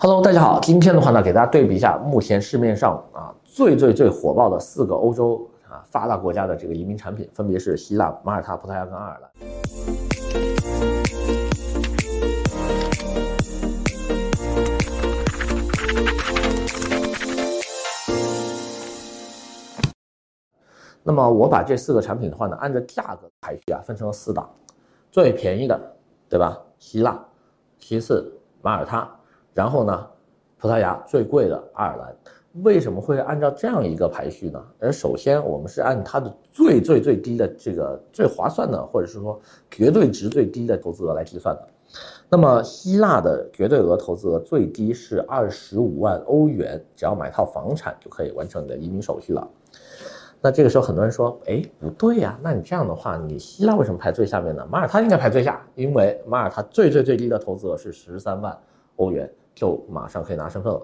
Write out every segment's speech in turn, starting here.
Hello，大家好，今天的话呢，给大家对比一下目前市面上啊最最最火爆的四个欧洲啊发达国家的这个移民产品，分别是希腊、马耳他、葡萄牙跟爱尔兰。那么我把这四个产品的话呢，按照价格排序啊，分成了四档，最便宜的，对吧？希腊，其次马耳他。然后呢，葡萄牙最贵的爱尔兰，为什么会按照这样一个排序呢？而首先我们是按它的最最最低的这个最划算的，或者是说绝对值最低的投资额来计算的。那么希腊的绝对额投资额最低是二十五万欧元，只要买套房产就可以完成你的移民手续了。那这个时候很多人说，哎，不对呀，那你这样的话，你希腊为什么排最下面呢？马耳他应该排最下，因为马耳他最最最低的投资额是十三万欧元。就马上可以拿身份了，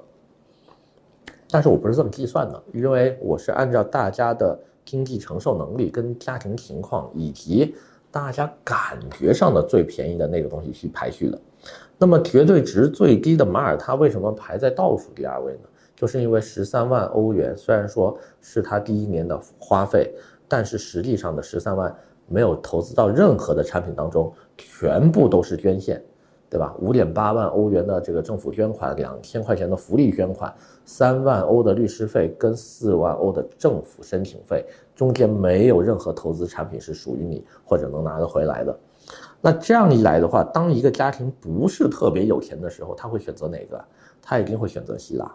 但是我不是这么计算的，因为我是按照大家的经济承受能力跟家庭情况以及大家感觉上的最便宜的那个东西去排序的。那么绝对值最低的马耳他为什么排在倒数第二位呢？就是因为十三万欧元虽然说是他第一年的花费，但是实际上的十三万没有投资到任何的产品当中，全部都是捐献。对吧？五点八万欧元的这个政府捐款，两千块钱的福利捐款，三万欧的律师费跟四万欧的政府申请费，中间没有任何投资产品是属于你或者能拿得回来的。那这样一来的话，当一个家庭不是特别有钱的时候，他会选择哪个？他一定会选择希腊，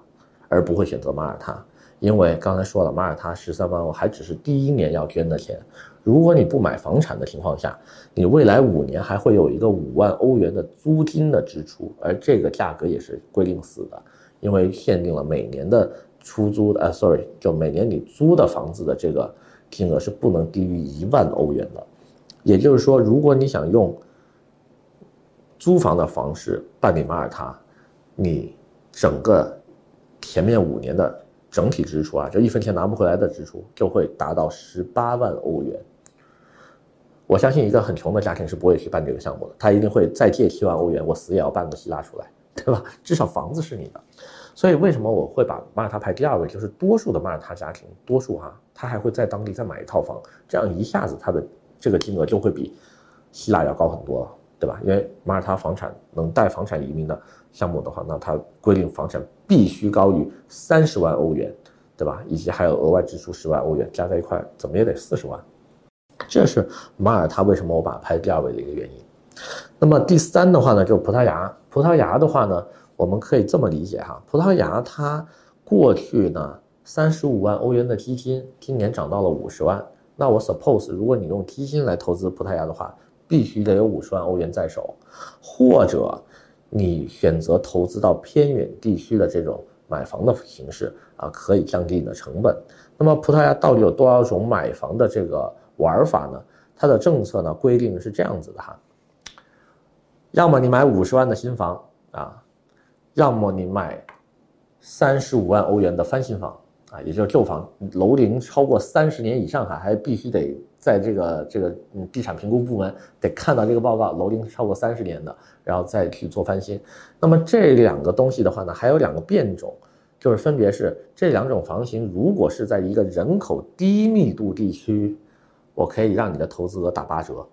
而不会选择马耳他。因为刚才说了，马耳他十三万欧还只是第一年要捐的钱。如果你不买房产的情况下，你未来五年还会有一个五万欧元的租金的支出，而这个价格也是规定死的，因为限定了每年的出租的，呃，sorry，就每年你租的房子的这个金额是不能低于一万欧元的。也就是说，如果你想用租房的方式办理马耳他，你整个前面五年的。整体支出啊，就一分钱拿不回来的支出，就会达到十八万欧元。我相信一个很穷的家庭是不会去办这个项目的，他一定会再借七万欧元，我死也要办个希腊出来，对吧？至少房子是你的。所以为什么我会把马耳他排第二位？就是多数的马耳他家庭，多数哈、他还会在当地再买一套房，这样一下子他的这个金额就会比希腊要高很多了。对吧？因为马耳他房产能带房产移民的项目的话，那它规定房产必须高于三十万欧元，对吧？以及还有额外支出十万欧元，加在一块怎么也得四十万。这是马耳他为什么我把它排第二位的一个原因。那么第三的话呢，就是葡萄牙。葡萄牙的话呢，我们可以这么理解哈，葡萄牙它过去呢三十五万欧元的基金，今年涨到了五十万。那我 suppose 如果你用基金来投资葡萄牙的话，必须得有五十万欧元在手，或者你选择投资到偏远地区的这种买房的形式啊，可以降低你的成本。那么葡萄牙到底有多少种买房的这个玩法呢？它的政策呢规定是这样子的哈，要么你买五十万的新房啊，要么你买三十五万欧元的翻新房啊，也就是旧房，楼龄超过三十年以上哈，还必须得。在这个这个嗯地产评估部门得看到这个报告，楼龄超过三十年的，然后再去做翻新。那么这两个东西的话呢，还有两个变种，就是分别是这两种房型，如果是在一个人口低密度地区，我可以让你的投资额打八折。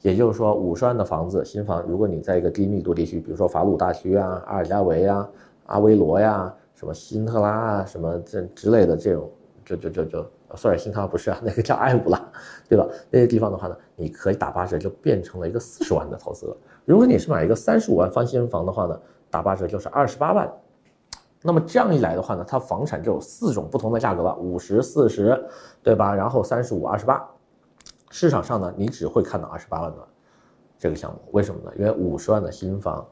也就是说，五十万的房子新房，如果你在一个低密度地区，比如说法鲁大区啊、阿尔加维啊、阿维罗呀、什么辛特拉啊、什么这之类的这种，就就就就。Sorry，新特拉不是啊，那个叫爱伍拉，对吧？那些地方的话呢，你可以打八折，就变成了一个四十万的投资额。如果你是买一个三十五万翻新房的话呢，打八折就是二十八万。那么这样一来的话呢，它房产就有四种不同的价格了：五十、四十，对吧？然后三十五、二十八。市场上呢，你只会看到二十八万的这个项目，为什么呢？因为五十万的新房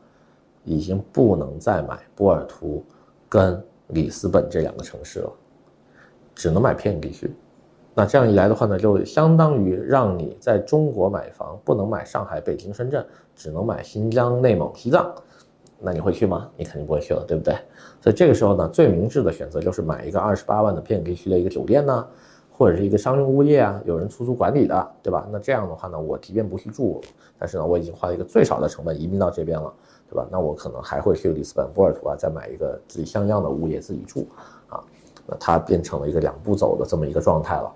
已经不能再买波尔图跟里斯本这两个城市了。只能买偏远地区，那这样一来的话呢，就相当于让你在中国买房不能买上海、北京、深圳，只能买新疆、内蒙、西藏，那你会去吗？你肯定不会去了，对不对？所以这个时候呢，最明智的选择就是买一个二十八万的偏远地区的一个酒店呢，或者是一个商用物业啊，有人出租管理的，对吧？那这样的话呢，我即便不去住，但是呢，我已经花了一个最少的成本移民到这边了，对吧？那我可能还会去里斯本、波尔图啊，再买一个自己像样的物业自己住。那它变成了一个两步走的这么一个状态了。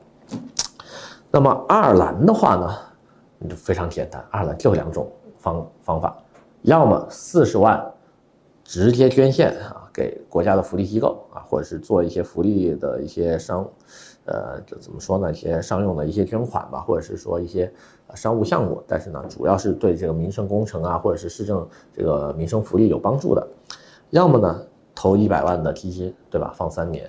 那么爱尔兰的话呢，就非常简单，爱尔兰就两种方方法，要么四十万直接捐献啊给国家的福利机构啊，或者是做一些福利的一些商，呃，这怎么说呢？一些商用的一些捐款吧，或者是说一些商务项目，但是呢，主要是对这个民生工程啊，或者是市政这个民生福利有帮助的。要么呢，投一百万的基金，对吧？放三年。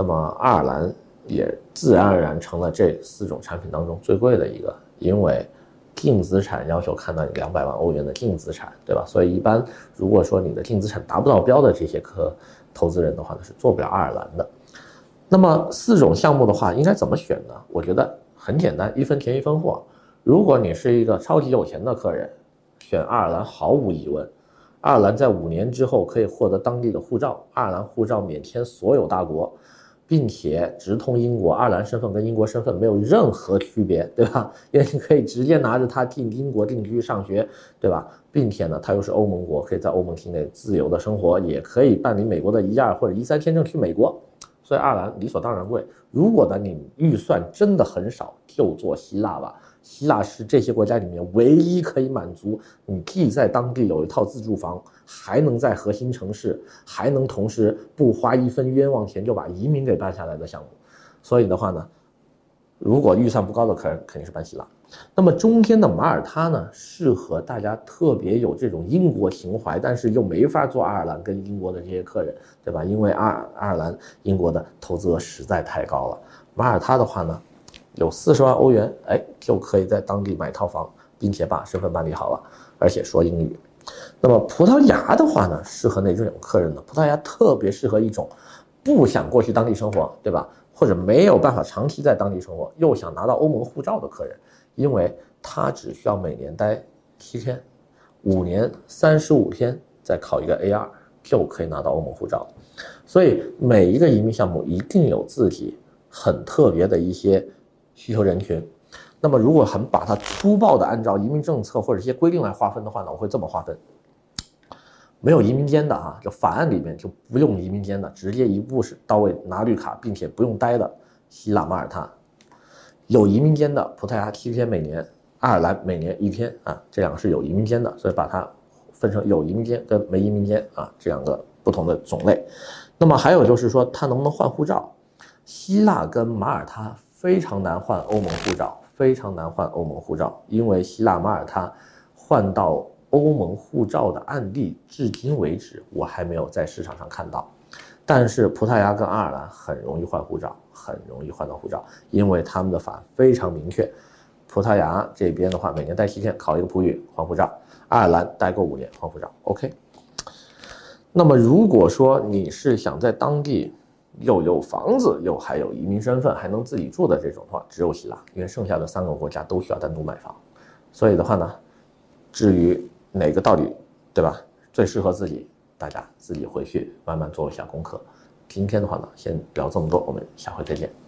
那么爱尔兰也自然而然成了这四种产品当中最贵的一个，因为净资产要求看到你两百万欧元的净资产，对吧？所以一般如果说你的净资产达不到标的这些客投资人的话呢，是做不了爱尔兰的。那么四种项目的话，应该怎么选呢？我觉得很简单，一分钱一分货。如果你是一个超级有钱的客人，选爱尔兰毫无疑问。爱尔兰在五年之后可以获得当地的护照，爱尔兰护照免签所有大国。并且直通英国，爱尔兰身份跟英国身份没有任何区别，对吧？因为你可以直接拿着它进英国定居上学，对吧？并且呢，它又是欧盟国，可以在欧盟境内自由的生活，也可以办理美国的一二或者一三签证去美国，所以爱尔兰理所当然贵。如果呢你预算真的很少，就做希腊吧。希腊是这些国家里面唯一可以满足你既在当地有一套自住房，还能在核心城市，还能同时不花一分冤枉钱就把移民给办下来的项目。所以的话呢，如果预算不高的客人肯定是办希腊。那么中间的马耳他呢，适合大家特别有这种英国情怀，但是又没法做爱尔兰跟英国的这些客人，对吧？因为爱爱尔兰、英国的投资额实在太高了。马耳他的话呢？有四十万欧元，哎，就可以在当地买套房，并且把身份办理好了，而且说英语。那么葡萄牙的话呢，适合哪种客人呢？葡萄牙特别适合一种不想过去当地生活，对吧？或者没有办法长期在当地生活，又想拿到欧盟护照的客人，因为他只需要每年待七天，五年三十五天，再考一个 A2，就可以拿到欧盟护照。所以每一个移民项目一定有自己很特别的一些。需求人群，那么如果很把它粗暴的按照移民政策或者一些规定来划分的话呢，我会这么划分：没有移民间的啊，就法案里面就不用移民间的，直接一步是到位拿绿卡，并且不用待的希腊马耳他；有移民间的葡萄牙七天每年，爱尔兰每年一天啊，这两个是有移民间的，所以把它分成有移民间跟没移民间啊这两个不同的种类。那么还有就是说，他能不能换护照？希腊跟马耳他。非常难换欧盟护照，非常难换欧盟护照，因为希腊马耳他换到欧盟护照的案例，至今为止我还没有在市场上看到。但是葡萄牙跟爱尔兰很容易换护照，很容易换到护照，因为他们的法非常明确。葡萄牙这边的话，每年待七天，考一个葡语换护照；爱尔兰待够五年换护照。OK。那么如果说你是想在当地，又有房子，又还有移民身份，还能自己住的这种的话，只有希腊，因为剩下的三个国家都需要单独买房。所以的话呢，至于哪个到底，对吧？最适合自己，大家自己回去慢慢做一下功课。今天的话呢，先聊这么多，我们下回再见。